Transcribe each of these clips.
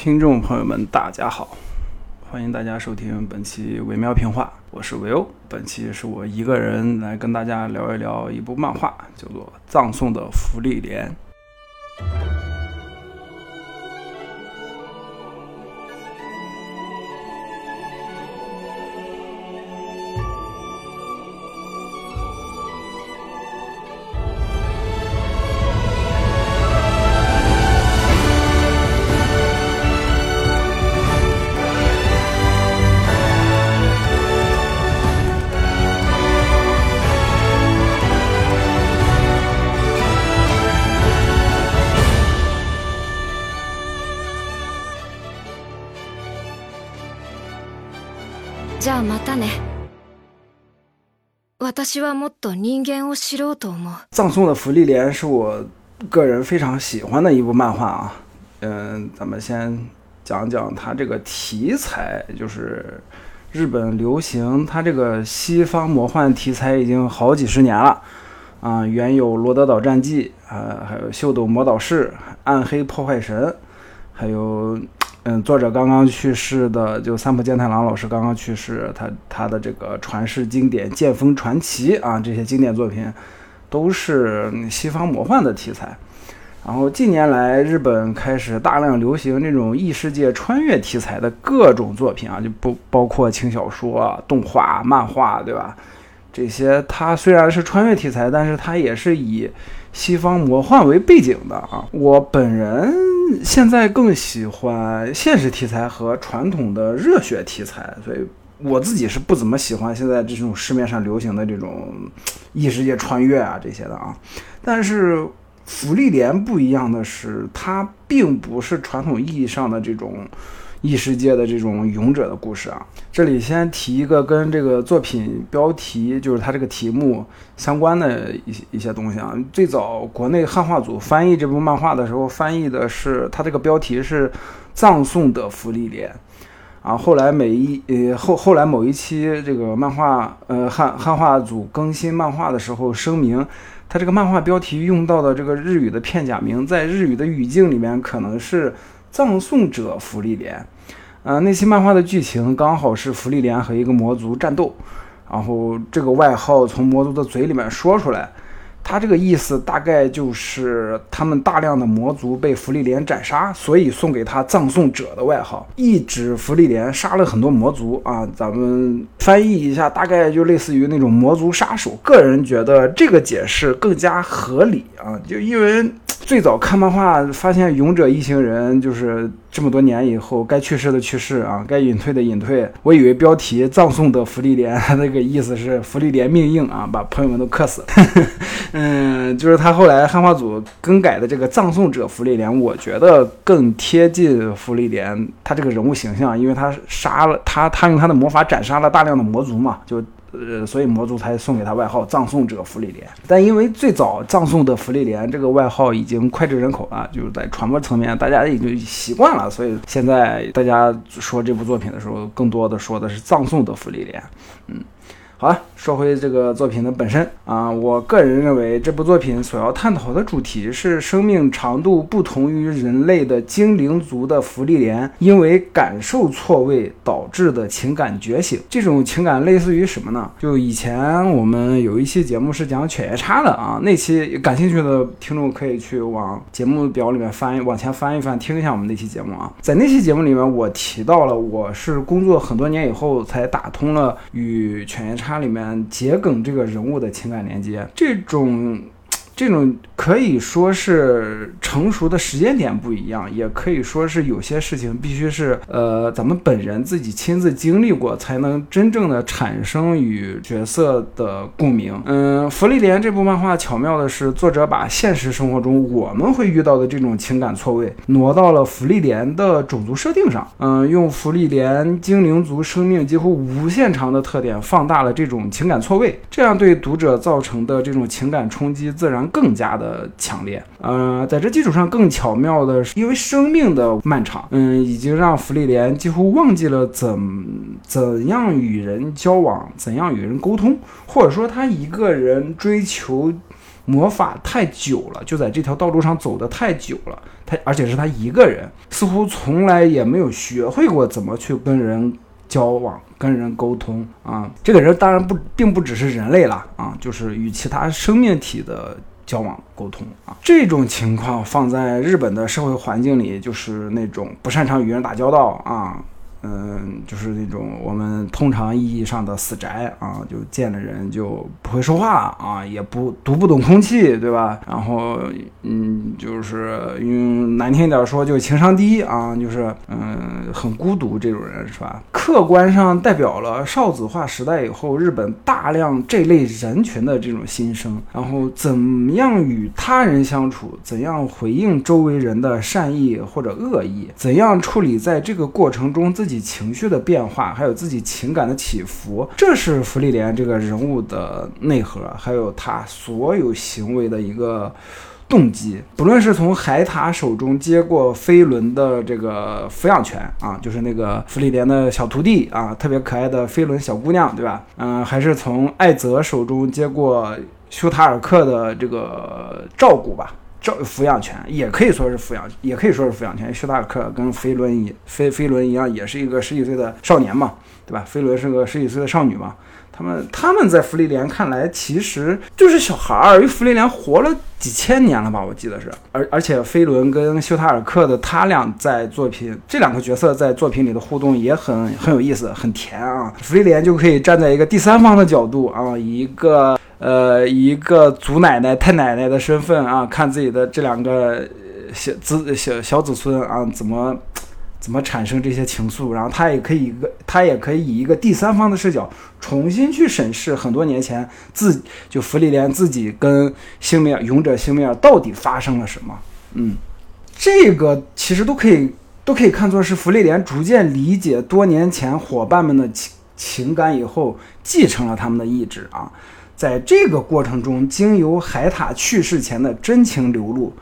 听众朋友们，大家好，欢迎大家收听本期维喵评话，我是维欧。本期是我一个人来跟大家聊一聊一部漫画，叫做《葬送的芙莉莲》。私はもっと人間を知ろうと思う葬送的芙莉莲是我个人非常喜欢的一部漫画啊。嗯，咱们先讲讲它这个题材，就是日本流行它这个西方魔幻题材已经好几十年了啊。原有《罗德岛战记》啊，还有《秀逗魔导士》《暗黑破坏神》，还有 嗯，作者刚刚去世的就三浦健太郎老师刚刚去世，他他的这个传世经典《剑锋传奇》啊，这些经典作品都是西方魔幻的题材。然后近年来，日本开始大量流行这种异世界穿越题材的各种作品啊，就不包括轻小说、动画、漫画，对吧？这些它虽然是穿越题材，但是它也是以西方魔幻为背景的啊。我本人现在更喜欢现实题材和传统的热血题材，所以我自己是不怎么喜欢现在这种市面上流行的这种异世界穿越啊这些的啊。但是福利连不一样的是，它并不是传统意义上的这种异世界的这种勇者的故事啊。这里先提一个跟这个作品标题，就是它这个题目相关的一些一些东西啊。最早国内汉化组翻译这部漫画的时候，翻译的是它这个标题是“葬送的芙莉莲”。啊，后来每一呃后后来某一期这个漫画呃汉汉化组更新漫画的时候声明，它这个漫画标题用到的这个日语的片假名，在日语的语境里面可能是葬送者芙莉莲。呃，那期漫画的剧情刚好是芙莉莲和一个魔族战斗，然后这个外号从魔族的嘴里面说出来。他这个意思大概就是他们大量的魔族被芙莉莲斩杀，所以送给他葬送者的外号，意指芙莉莲杀了很多魔族啊。咱们翻译一下，大概就类似于那种魔族杀手。个人觉得这个解释更加合理啊，就因为最早看漫画发现勇者一行人就是这么多年以后该去世的去世啊，该隐退的隐退。我以为标题葬送的芙莉莲那个意思是芙莉莲命硬啊，把朋友们都克死。嗯，就是他后来汉化组更改的这个葬送者芙莉莲，我觉得更贴近芙莉莲他这个人物形象，因为他杀了他，他用他的魔法斩杀了大量的魔族嘛，就呃，所以魔族才送给他外号葬送者芙莉莲。但因为最早葬送的芙莉莲这个外号已经脍炙人口了，就是在传播层面大家已经习惯了，所以现在大家说这部作品的时候，更多的说的是葬送的芙莉莲，嗯。好了，说回这个作品的本身啊，我个人认为这部作品所要探讨的主题是生命长度不同于人类的精灵族的福利莲，因为感受错位导致的情感觉醒。这种情感类似于什么呢？就以前我们有一期节目是讲犬夜叉的啊，那期感兴趣的听众可以去往节目表里面翻，往前翻一翻，听一下我们那期节目啊。在那期节目里面，我提到了我是工作很多年以后才打通了与犬夜叉。里面桔梗这个人物的情感连接，这种。这种可以说是成熟的时间点不一样，也可以说是有些事情必须是呃咱们本人自己亲自经历过，才能真正的产生与角色的共鸣。嗯，《芙莉莲》这部漫画巧妙的是，作者把现实生活中我们会遇到的这种情感错位挪到了芙莉莲的种族设定上。嗯，用芙莉莲精灵族生命几乎无限长的特点放大了这种情感错位，这样对读者造成的这种情感冲击自然。更加的强烈，呃，在这基础上更巧妙的是，因为生命的漫长，嗯，已经让芙莉莲几乎忘记了怎怎样与人交往，怎样与人沟通，或者说他一个人追求魔法太久了，就在这条道路上走的太久了，他而且是他一个人，似乎从来也没有学会过怎么去跟人交往、跟人沟通啊。这个人当然不，并不只是人类了啊，就是与其他生命体的交往沟通啊。这种情况放在日本的社会环境里，就是那种不擅长与人打交道啊。嗯，就是那种我们通常意义上的死宅啊，就见了人就不会说话啊，也不读不懂空气，对吧？然后，嗯，就是用难听一点说，就情商低啊，就是嗯，很孤独这种人是吧？客观上代表了少子化时代以后日本大量这类人群的这种心声。然后，怎样与他人相处？怎样回应周围人的善意或者恶意？怎样处理在这个过程中自己情绪的变化，还有自己情感的起伏，这是芙莉莲这个人物的内核，还有他所有行为的一个动机。不论是从海塔手中接过飞轮的这个抚养权啊，就是那个芙莉莲的小徒弟啊，特别可爱的飞轮小姑娘，对吧？嗯，还是从艾泽手中接过修塔尔克的这个照顾吧。照抚养权也可以说是抚养，也可以说是抚养权。徐大克跟飞轮一飞飞轮一样，也是一个十几岁的少年嘛，对吧？飞轮是个十几岁的少女嘛。他们他们在芙莉莲看来其实就是小孩儿，因为芙莉莲活了几千年了吧，我记得是。而而且飞轮跟修塔尔克的他俩在作品这两个角色在作品里的互动也很很有意思，很甜啊。芙莉莲就可以站在一个第三方的角度啊，一个。呃，一个祖奶奶、太奶奶的身份啊，看自己的这两个小子、小小子孙啊，怎么怎么产生这些情愫？然后他也可以一个，他也可以以一个第三方的视角，重新去审视很多年前自就弗利莲自己跟星米尔勇者星米尔到底发生了什么？嗯，这个其实都可以都可以看作是弗利莲逐渐理解多年前伙伴们的情情感以后，继承了他们的意志啊。在这个过程中，经由海塔去世前的真情流露，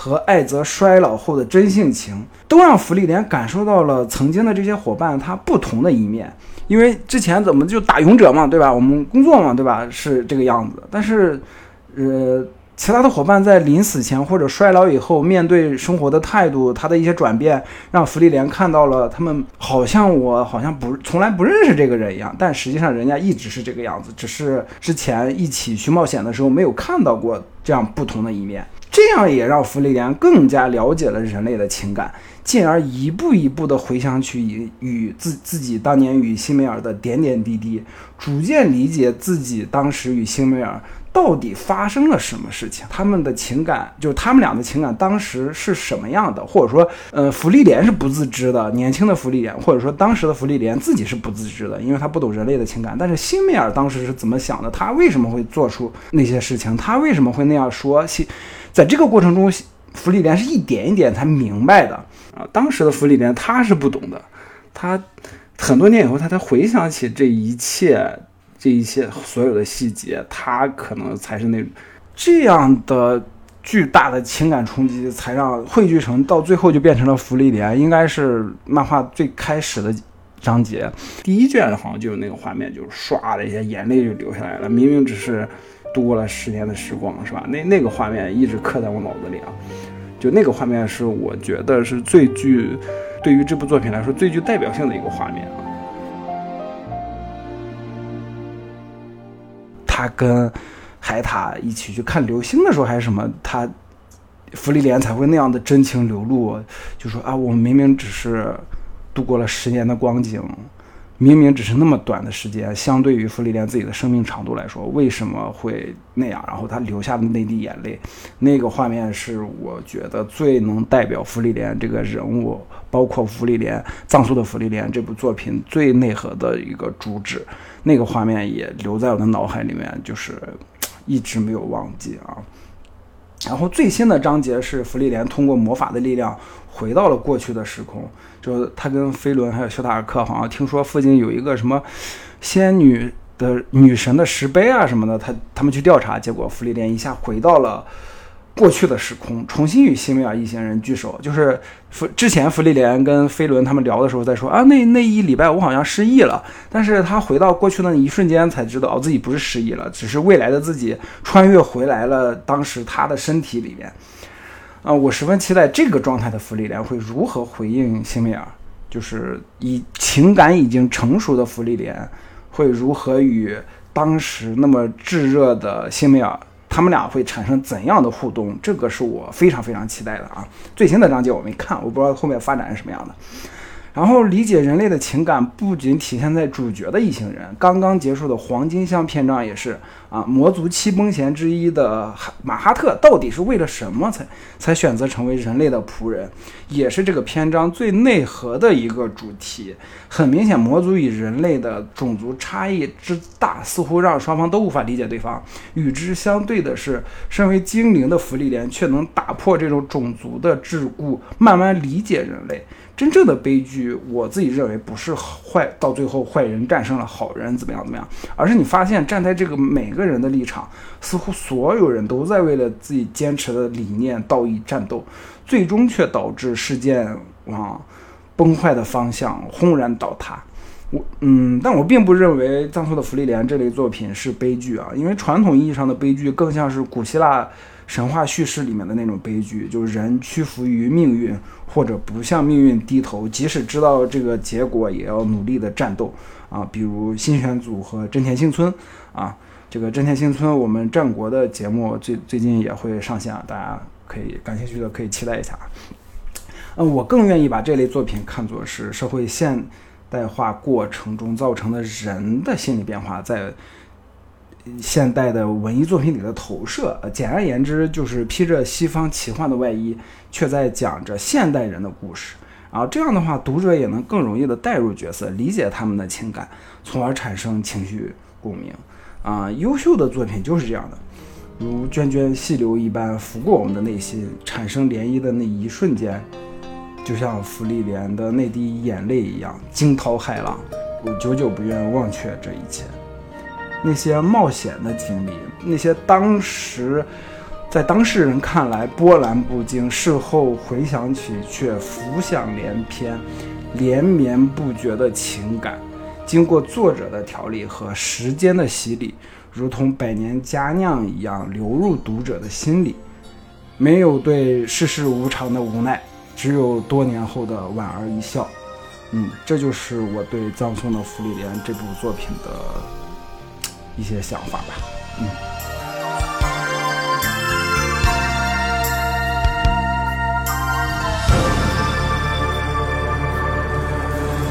和艾泽衰老后的真性情，都让弗利莲感受到了曾经的这些伙伴他不同的一面。因为之前怎么就打勇者嘛，对吧？我们工作嘛，对吧？是这个样子。但是，呃。其他的伙伴在临死前或者衰老以后，面对生活的态度，他的一些转变，让弗利莲看到了他们好像我好像不从来不认识这个人一样，但实际上人家一直是这个样子，只是之前一起去冒险的时候没有看到过这样不同的一面。这样也让弗利莲更加了解了人类的情感，进而一步一步地回想起与与自自己当年与辛梅尔的点点滴滴，逐渐理解自己当时与辛梅尔。到底发生了什么事情？他们的情感，就是他们俩的情感，当时是什么样的？或者说，呃，芙莉莲是不自知的，年轻的芙莉莲，或者说当时的芙莉莲自己是不自知的，因为他不懂人类的情感。但是辛梅尔当时是怎么想的？他为什么会做出那些事情？他为什么会那样说辛？在这个过程中，福利莲是一点一点才明白的啊。当时的福利莲他是不懂的，他很多年以后，他才回想起这一切。这一切所有的细节，他可能才是那这样的巨大的情感冲击，才让汇聚成到最后就变成了福利莲，应该是漫画最开始的章节，第一卷好像就有那个画面，就是唰的一下眼泪就流下来了。明明只是度过了十年的时光，是吧？那那个画面一直刻在我脑子里啊，就那个画面是我觉得是最具对于这部作品来说最具代表性的一个画面啊。他跟海塔一起去看流星的时候，还是什么？他弗利莲才会那样的真情流露，就说啊，我们明明只是度过了十年的光景，明明只是那么短的时间，相对于弗利莲自己的生命长度来说，为什么会那样？然后他流下的那滴眼泪，那个画面是我觉得最能代表弗利莲这个人物，包括弗利莲藏族的弗利莲这部作品最内核的一个主旨。那个画面也留在我的脑海里面，就是一直没有忘记啊。然后最新的章节是弗利莲通过魔法的力量回到了过去的时空，就是他跟飞轮还有修塔尔克，好像听说附近有一个什么仙女的女神的石碑啊什么的，他他们去调查，结果弗利莲一下回到了过去的时空，重新与西米尔一行人聚首。就是弗之前弗利莲跟飞轮他们聊的时候在说啊，那那一礼拜我好像失忆了，但是他回到过去那一瞬间才知道哦，自己不是失忆了，只是未来的自己穿越回来了当时他的身体里面。啊，我十分期待这个状态的弗利莲会如何回应辛梅尔，就是以情感已经成熟的弗利莲会如何与当时那么炙热的辛梅尔，他们俩会产生怎样的互动？这个是我非常非常期待的啊！最新的章节我没看，我不知道后面发展是什么样的。然后理解人类的情感不仅体现在主角的一行人，刚刚结束的黄金箱篇章也是啊，魔族七崩贤之一的马哈特到底是为了什么才才选择成为人类的仆人，也是这个篇章最内核的一个主题。很明显，魔族与人类的种族差异之大，似乎让双方都无法理解对方。与之相对的是，身为精灵的芙莉莲却能打破这种种族的桎梏，慢慢理解人类。真正的悲剧，我自己认为不是坏，到最后坏人战胜了好人，怎么样怎么样，而是你发现站在这个每个人的立场，似乎所有人都在为了自己坚持的理念道义战斗，最终却导致事件往崩坏的方向轰然倒塌。我嗯，但我并不认为《葬送的芙莉莲》这类作品是悲剧啊，因为传统意义上的悲剧更像是古希腊。神话叙事里面的那种悲剧，就是人屈服于命运，或者不向命运低头，即使知道这个结果，也要努力的战斗啊。比如新选组和真田幸村啊，这个真田幸村，我们战国的节目最最近也会上线，大家可以感兴趣的可以期待一下。嗯，我更愿意把这类作品看作是社会现代化过程中造成的人的心理变化在。现代的文艺作品里的投射，简而言之，就是披着西方奇幻的外衣，却在讲着现代人的故事。然后这样的话，读者也能更容易的带入角色，理解他们的情感，从而产生情绪共鸣。啊，优秀的作品就是这样的，如涓涓细流一般拂过我们的内心，产生涟漪的那一瞬间，就像芙莉莲的那滴眼泪一样，惊涛骇浪。我久久不愿忘却这一切。那些冒险的经历，那些当时在当事人看来波澜不惊，事后回想起却浮想联翩、连绵不绝的情感，经过作者的调理和时间的洗礼，如同百年佳酿一样流入读者的心里。没有对世事无常的无奈，只有多年后的莞尔一笑。嗯，这就是我对《葬送的芙莉莲》这部作品的。一些想法吧，嗯。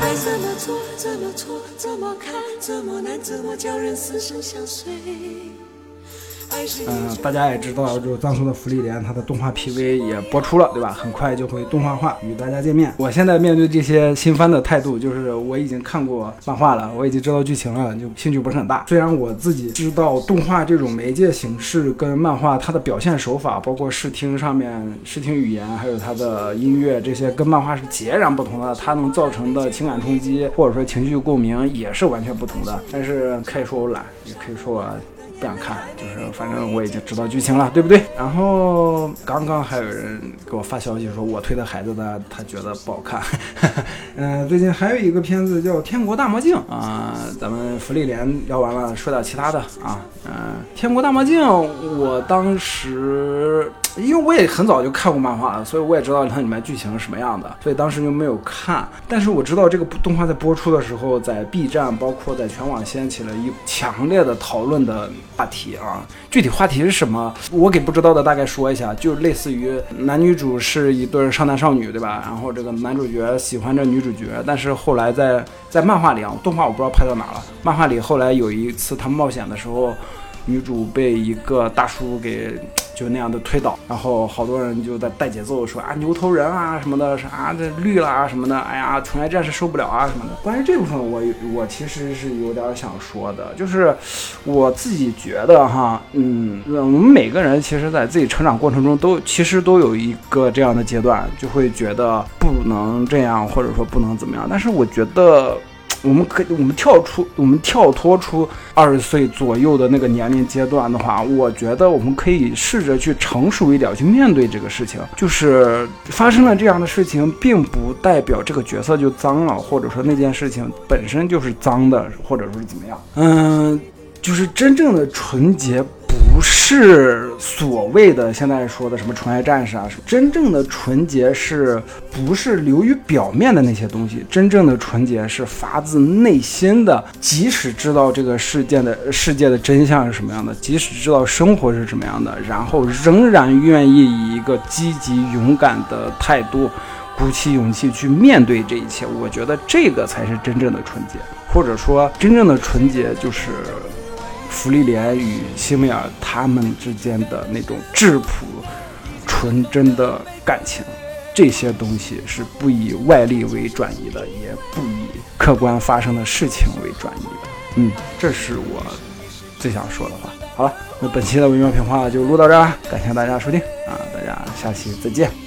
爱怎么做，怎么错，怎么看，怎么难，怎么叫人死生相随。嗯，大家也知道，就是《葬送的芙莉莲》，它的动画 PV 也播出了，对吧？很快就会动画化，与大家见面。我现在面对这些新番的态度，就是我已经看过漫画了，我已经知道剧情了，就兴趣不是很大。虽然我自己知道动画这种媒介形式跟漫画它的表现手法，包括视听上面视听语言，还有它的音乐这些，跟漫画是截然不同的。它能造成的情感冲击，或者说情绪共鸣，也是完全不同的。但是可以说我懒，也可以说我。不想看，就是反正我已经知道剧情了，对不对？然后刚刚还有人给我发消息说，我推的孩子呢，他觉得不好看。嗯，最近还有一个片子叫《天国大魔镜》啊，咱们福利连聊完了，说点其他的啊。嗯，《天国大魔镜》，我当时。因为我也很早就看过漫画了，所以我也知道它里面剧情是什么样的，所以当时就没有看。但是我知道这个动画在播出的时候，在 B 站，包括在全网掀起了一强烈的讨论的话题啊。具体话题是什么，我给不知道的大概说一下，就类似于男女主是一对少男少女，对吧？然后这个男主角喜欢着女主角，但是后来在在漫画里啊，动画我不知道拍到哪了。漫画里后来有一次他冒险的时候。女主被一个大叔给就那样的推倒，然后好多人就在带节奏说啊牛头人啊什么的，啥这绿了啊什么的，哎呀纯爱战士受不了啊什么的。关于这部分，我我其实是有点想说的，就是我自己觉得哈，嗯，我们每个人其实在自己成长过程中都其实都有一个这样的阶段，就会觉得不能这样，或者说不能怎么样。但是我觉得。我们可我们跳出我们跳脱出二十岁左右的那个年龄阶段的话，我觉得我们可以试着去成熟一点去面对这个事情。就是发生了这样的事情，并不代表这个角色就脏了，或者说那件事情本身就是脏的，或者说是怎么样。嗯，就是真正的纯洁。不是所谓的现在说的什么纯爱战士啊什么，真正的纯洁是不是流于表面的那些东西？真正的纯洁是发自内心的，即使知道这个世界的世界的真相是什么样的，即使知道生活是什么样的，然后仍然愿意以一个积极勇敢的态度，鼓起勇气去面对这一切。我觉得这个才是真正的纯洁，或者说真正的纯洁就是。芙莉莲与西梅尔他们之间的那种质朴、纯真的感情，这些东西是不以外力为转移的，也不以客观发生的事情为转移的。嗯，这是我最想说的话。好了，那本期的微妙评话就录到这儿，感谢大家收听啊，大家下期再见。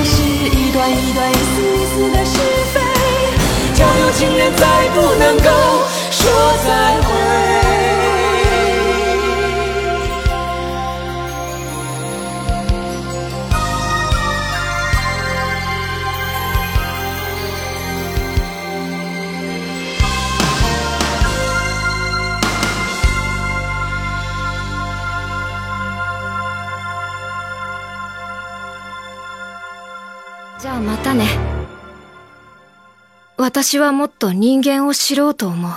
爱是一段一段、一丝一丝的是非，就有情人再不能够私はもっと人間を知ろうと思う。